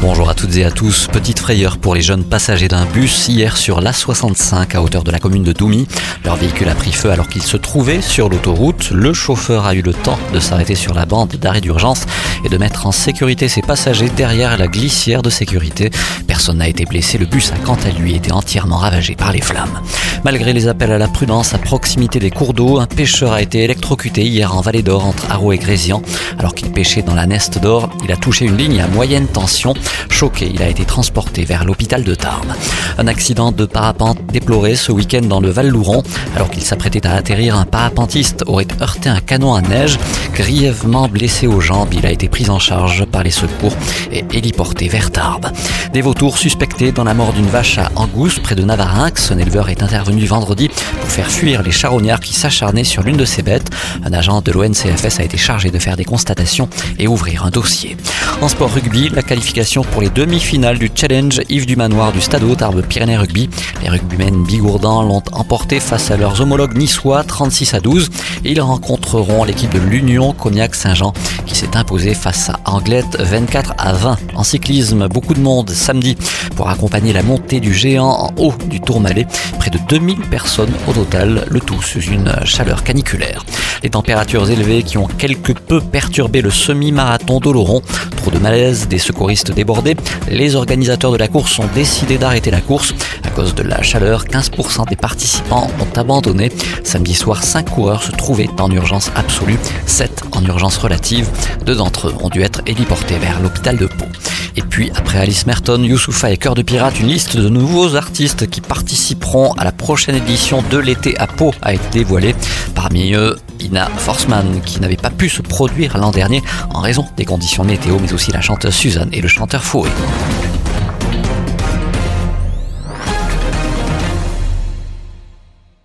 Bonjour à toutes et à tous. Petite frayeur pour les jeunes passagers d'un bus hier sur l'A65 à hauteur de la commune de Doumy. Leur véhicule a pris feu alors qu'il se trouvait sur l'autoroute. Le chauffeur a eu le temps de s'arrêter sur la bande d'arrêt d'urgence et de mettre en sécurité ses passagers derrière la glissière de sécurité. Personne n'a été blessé. Le bus a quant à lui été entièrement ravagé par les flammes. Malgré les appels à la prudence à proximité des cours d'eau, un pêcheur a été électrocuté hier en Vallée d'Or entre Arro et Grésian alors qu'il pêchait dans la Neste d'Or. Il a touché une ligne à moyenne tension. Choqué, il a été transporté vers l'hôpital de Tarn. Un accident de parapente déploré ce week-end dans le Val-Louron. Alors qu'il s'apprêtait à atterrir, un parapentiste aurait heurté un canon à neige. Grièvement blessé aux jambes, il a été pris en charge par les secours et héliporté vers Tarbes. Des vautours suspectés dans la mort d'une vache à Angousse, près de Navarinx. Un éleveur est intervenu vendredi pour faire fuir les charognards qui s'acharnaient sur l'une de ses bêtes. Un agent de l'ONCFS a été chargé de faire des constatations et ouvrir un dossier. En sport rugby, la qualification pour les demi-finales du Challenge Yves du Manoir du Stade Tarbes Pyrénées Rugby. Les rugbymen bigourdans l'ont emporté face à leurs homologues niçois 36 à 12 et ils rencontreront l'équipe de l'Union Cognac-Saint-Jean qui s'est imposée face à Anglette 24 à 20. En cyclisme, beaucoup de monde samedi pour accompagner la montée du géant en haut du Tourmalet. Près de 2000 personnes au total, le tout sous une chaleur caniculaire. Les températures élevées qui ont quelque peu perturbé le semi-marathon d'Oloron. Trop de malaise, des secouristes débordés. Les organisateurs de la course ont décidé d'arrêter la course. Cause de la chaleur, 15% des participants ont abandonné. Samedi soir, 5 coureurs se trouvaient en urgence absolue, 7 en urgence relative. Deux d'entre eux ont dû être héliportés vers l'hôpital de Pau. Et puis, après Alice Merton, Youssoufa et Cœur de Pirate, une liste de nouveaux artistes qui participeront à la prochaine édition de l'été à Pau a été dévoilée. Parmi eux, Ina Forsman, qui n'avait pas pu se produire l'an dernier en raison des conditions météo, mais aussi la chanteuse Suzanne et le chanteur Fouet.